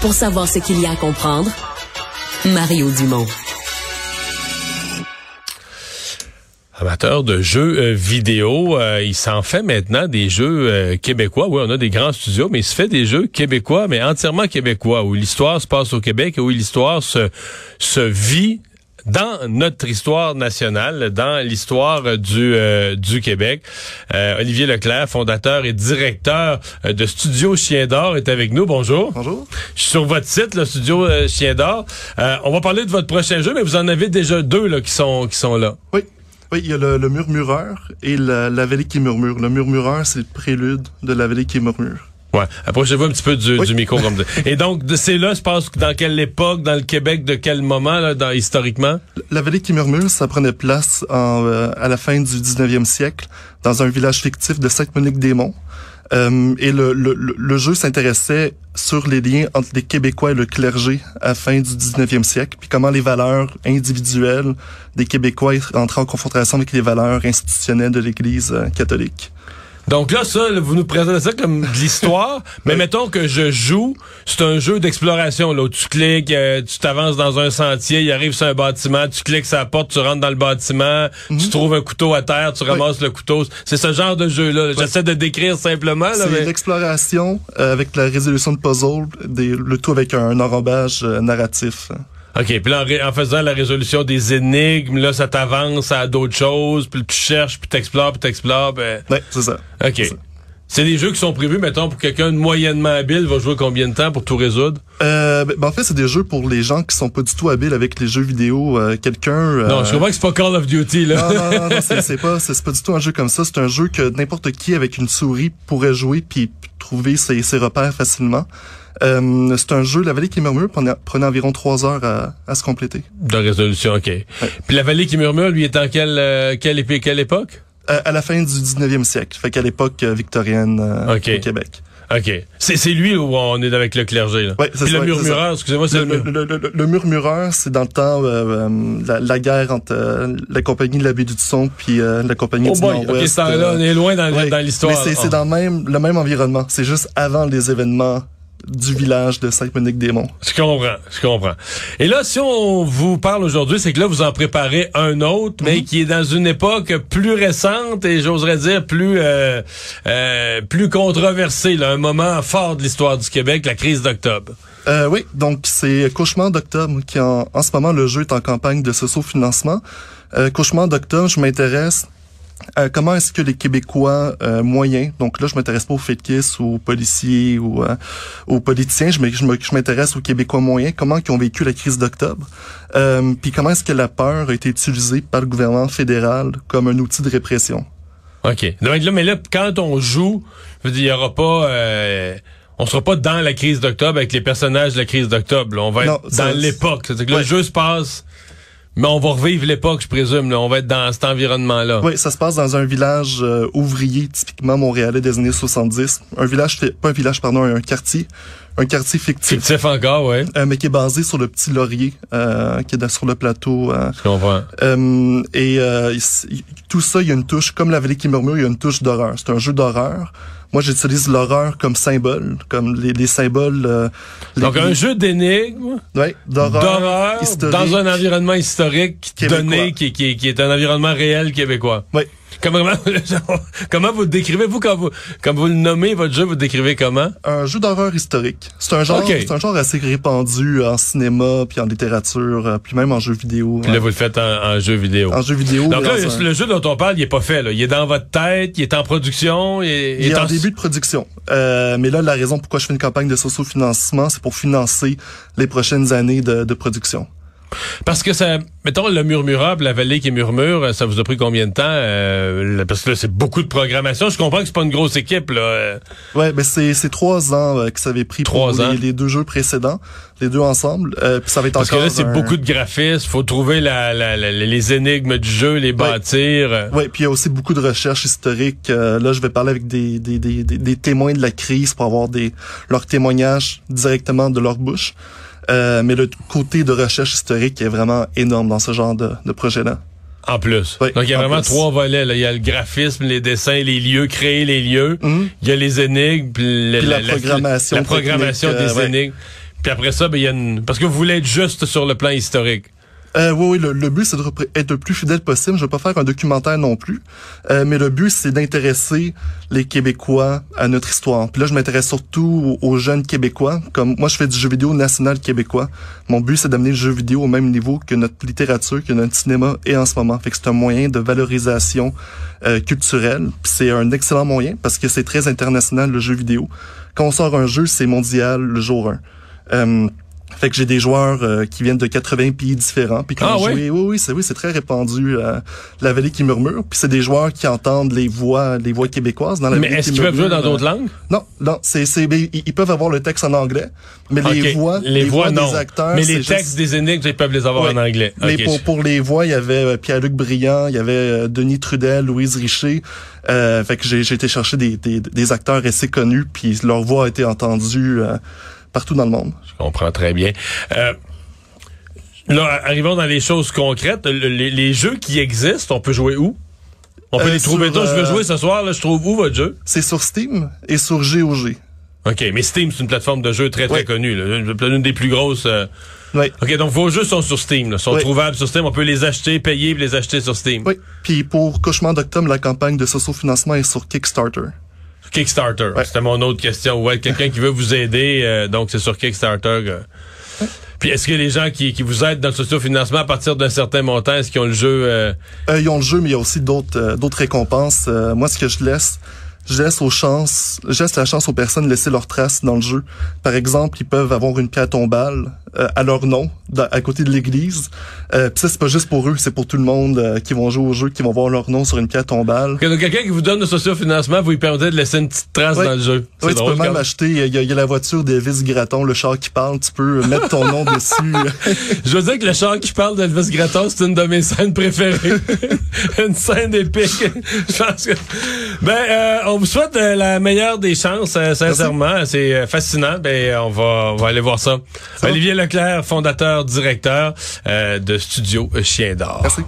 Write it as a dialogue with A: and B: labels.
A: Pour savoir ce qu'il y a à comprendre, Mario Dumont.
B: Amateur de jeux euh, vidéo, euh, il s'en fait maintenant des jeux euh, québécois. Oui, on a des grands studios, mais il se fait des jeux québécois, mais entièrement québécois, où l'histoire se passe au Québec où l'histoire se, se vit dans notre histoire nationale, dans l'histoire du du Québec. Olivier Leclerc, fondateur et directeur de Studio Chien d'Or, est avec nous. Bonjour.
C: Bonjour.
B: Je suis sur votre site, le Studio Chien d'Or. on va parler de votre prochain jeu, mais vous en avez déjà deux là, qui sont qui sont là.
C: Oui. Oui, il y a le, murmureur et la, la, vallée qui murmure. Le murmureur, c'est le prélude de la vallée qui murmure.
B: Ouais. Approchez-vous un petit peu du, du micro comme Et donc, c'est là, je pense, dans quelle époque, dans le Québec, de quel moment, là, dans, historiquement?
C: La vallée qui murmure, ça prenait place en, euh, à la fin du 19e siècle, dans un village fictif de Sainte-Monique-des-Monts. Euh, et le, le, le jeu s'intéressait sur les liens entre les Québécois et le clergé à la fin du 19e siècle, puis comment les valeurs individuelles des Québécois entraient en confrontation avec les valeurs institutionnelles de l'Église euh, catholique.
B: Donc là, ça, vous nous présentez ça comme de l'histoire, mais mettons que je joue, c'est un jeu d'exploration. Là, où tu cliques, euh, tu t'avances dans un sentier, il arrive sur un bâtiment, tu cliques sur la porte, tu rentres dans le bâtiment, tu mhm. trouves un couteau à terre, tu ramasses le couteau. C'est ce genre de jeu-là. J'essaie de décrire simplement.
C: C'est l'exploration euh, avec la résolution de puzzle, des, le tout avec un enrobage euh, narratif.
B: OK, puis là, en, faisant la résolution des énigmes, là, ça t'avance à d'autres choses, puis tu cherches, puis t'explores, puis t'explores. Ben...
C: Oui, c'est ça.
B: OK. C'est des jeux qui sont prévus, mettons, pour quelqu'un de moyennement habile, va jouer combien de temps pour tout résoudre?
C: Euh, ben, en fait, c'est des jeux pour les gens qui sont pas du tout habiles avec les jeux vidéo. Euh, quelqu'un... Euh...
B: Non, je comprends que c'est pas Call of Duty, là.
C: Non, non, non, non c'est pas, c'est pas du tout un jeu comme ça. C'est un jeu que n'importe qui avec une souris pourrait jouer puis trouver ses, ses repères facilement. Euh, c'est un jeu, La Vallée qui murmure, prenait, prenait environ trois heures à, à, se compléter.
B: De résolution, OK. Puis La Vallée qui murmure, lui, est en quelle, euh, quelle, quelle époque?
C: Euh, à la fin du 19e siècle, fait qu'à l'époque victorienne au Québec.
B: OK. C'est lui où on est avec le clergé. Là.
C: Ouais,
B: Puis le murmureur, excusez-moi, c'est
C: le, le, le, le, murmureur, c'est dans le temps euh, la, la, guerre entre la compagnie de la baie du Son puis la compagnie oh du Nord-Ouest.
B: OK, là, on est loin dans, dans l'histoire.
C: Mais c'est dans même le même environnement. C'est juste avant les événements du village de Saint-Monique-des-Monts.
B: Je comprends, je comprends. Et là, si on vous parle aujourd'hui, c'est que là, vous en préparez un autre, mais mhm. qui est dans une époque plus récente et j'oserais dire plus euh, euh, plus controversée, là, un moment fort de l'histoire du Québec, la crise d'octobre.
C: Euh, oui, donc c'est Cauchemar d'octobre qui en, en ce moment le jeu est en campagne de socio-financement. Euh, Cauchemar d'octobre, je m'intéresse euh, comment est-ce que les Québécois euh, moyens, donc là je m'intéresse pas aux fétiches, aux policiers ou euh, aux politiciens, je m'intéresse aux Québécois moyens, comment ils ont vécu la crise d'octobre, puis comment est-ce que la peur a été utilisée par le gouvernement fédéral comme un outil de répression?
B: OK. mais là, quand on joue, je veux dire, il y aura pas... on sera pas dans la crise d'octobre avec les personnages de la crise d'octobre. On va être dans l'époque. Le jeu se passe mais on va revivre l'époque, je présume. Là. On va être dans cet environnement-là.
C: Oui, ça se passe dans un village euh, ouvrier, typiquement montréalais des années 70. Un village, pas un village, pardon, un quartier. Un quartier fictif.
B: Fictif encore, oui.
C: Euh, mais qui est basé sur le petit laurier, euh, qui est sur le plateau.
B: je comprends.
C: et tout ça, il y a une touche, comme la vallée qui murmure, il y a une touche d'horreur. C'est un jeu d'horreur. Moi, j'utilise l'horreur comme symbole, comme les, les symboles. Euh,
B: Donc, un jeu d'énigmes,
C: ouais, d'horreur,
B: dans un environnement historique donné, qui, qui, qui, est un environnement réel québécois.
C: Oui.
B: Comment, comment vous décrivez, vous, quand vous, quand vous le nommez, votre jeu, vous le décrivez comment?
C: Un jeu d'horreur historique. C'est un genre, c'est un genre assez répandu en cinéma, puis en littérature, euh, puis même en jeu vidéo.
B: Puis là, vous le faites en, jeu vidéo.
C: En jeu vidéo.
B: Donc là, le jeu dont on parle, il est pas fait, là. Il est dans votre tête, il est en production, il est,
C: il est en, début de production. Euh, mais là, la raison pourquoi je fais une campagne de socio-financement, c'est pour financer les prochaines années de, de production.
B: Parce que ça, mettons le murmurable, la vallée qui murmure, ça vous a pris combien de temps euh, Parce que là, c'est beaucoup de programmation. Je comprends que c'est pas une grosse équipe là.
C: Ouais, mais c'est c'est trois ans euh, que ça avait pris
B: trois
C: pour
B: ans.
C: Les, deux jeux précédents, les deux ensemble. Euh, puis ça va être
B: Parce que là, c'est beaucoup de graphismes. Faut trouver la, la, les énigmes du jeu, les bâtir.
C: Ouais, puis il y a aussi beaucoup de recherches historiques. là, je vais parler avec des des, des, des témoins de la crise pour avoir des leurs témoignages directement de leur bouche. Euh, mais le côté de recherche historique est vraiment énorme dans ce genre de, de projet-là.
B: En plus. Donc, il y a vraiment trois volets. Là. Il y a le graphisme, les dessins, les lieux, créer les lieux. Mhm. Il y a les énigmes, puis,
C: la, programmation,
B: la, programmation des euh, énigmes. Puis après ça, ben, il y a une... Parce que vous voulez être juste sur le plan historique.
C: Euh, oui, oui, le, le but, c'est d'être le plus fidèle possible. Je vais pas faire un documentaire non plus, euh, mais le but, c'est d'intéresser les Québécois à notre histoire. Puis là, je m'intéresse surtout aux, jeunes Québécois. Comme moi, je fais du jeu vidéo national québécois. Mon but, c'est d'amener le jeu vidéo au même niveau que notre littérature, que notre cinéma est en ce moment. Fait que c'est un moyen de valorisation euh, culturelle. C'est un excellent moyen parce que c'est très international, le jeu vidéo. Quand on sort un jeu, c'est mondial le jour 1. Fait que j'ai des joueurs euh, qui viennent de 80 pays différents. Puis quand
B: ah,
C: oui, oui, c'est oui, c'est très répandu euh, la vallée qui murmure. Puis c'est des joueurs qui entendent les voix, les voix québécoises dans la
B: mais est-ce qu'ils peuvent jouer dans d'autres langues?
C: Non, non, c'est c'est ils peuvent avoir le texte en anglais, mais les voix,
B: les, voix,
C: des acteurs,
B: mais les textes des énigmes, ils peuvent les avoir en anglais.
C: Mais pour pour les voix, il y avait euh, Pierre-Luc Briand, il y avait Denis Trudel, Louise Richer. Euh, fait que j'ai été chercher des, des, des acteurs assez connus, puis leur voix a été entendue partout dans le monde.
B: Je comprends très bien. Euh, là, arrivons dans les choses concrètes. les, jeux qui existent, on peut jouer où? On peut euh, les trouver je veux euh, jouer ce soir, là, je trouve où votre jeu?
C: C'est sur Steam et sur GOG.
B: OK, mais Steam, c'est une plateforme de jeu très, très connue. Une des plus grosses...
C: Oui.
B: OK, donc vos jeux sont sur Steam, là, sont trouvables sur Steam. On peut les acheter, payer et les acheter sur Steam.
C: Oui. Puis pour Cauchemar d'octobre, la campagne de socio-financement est sur Kickstarter.
B: Kickstarter. C'était mon autre question. Ouais, quelqu'un qui veut vous aider, euh, donc c'est sur Kickstarter. Euh. Puis est-ce que les gens qui, qui vous aident dans le socio-financement à partir d'un certain montant, est-ce qu'ils ont le jeu?
C: Euh? ils ont le jeu, mais il y a aussi d'autres d'autres récompenses. moi, ce que je laisse, je laisse aux chances, je laisse la chance aux personnes de laisser leurs traces dans le jeu. Par exemple, ils peuvent avoir une pierre tombale euh, à leur nom, à côté de l'église. Euh, Puis ça, c'est pas juste pour eux, c'est pour tout le monde euh, qui vont jouer au jeu, qui vont voir leur nom sur une pierre tombale.
B: Quelqu'un qui vous donne le socio-financement, vous lui permettez de laisser une petite trace dans le jeu.
C: Oui, tu peux même acheter, il y, a la voiture d'Elvis Gratton, le char qui parle, tu peux mettre ton nom dessus.
B: Je veux dire que le char qui parle d'Elvis Gratton, c'est une de mes scènes préférées. une scène épique. Je pense que... Ben, euh, on vous souhaite la meilleure des chances, sincèrement. C'est fascinant. Ben, on va, on va aller voir ça. Olivier Leclerc, fondateur, directeur euh, de Studio Chien d'Or.
C: Merci.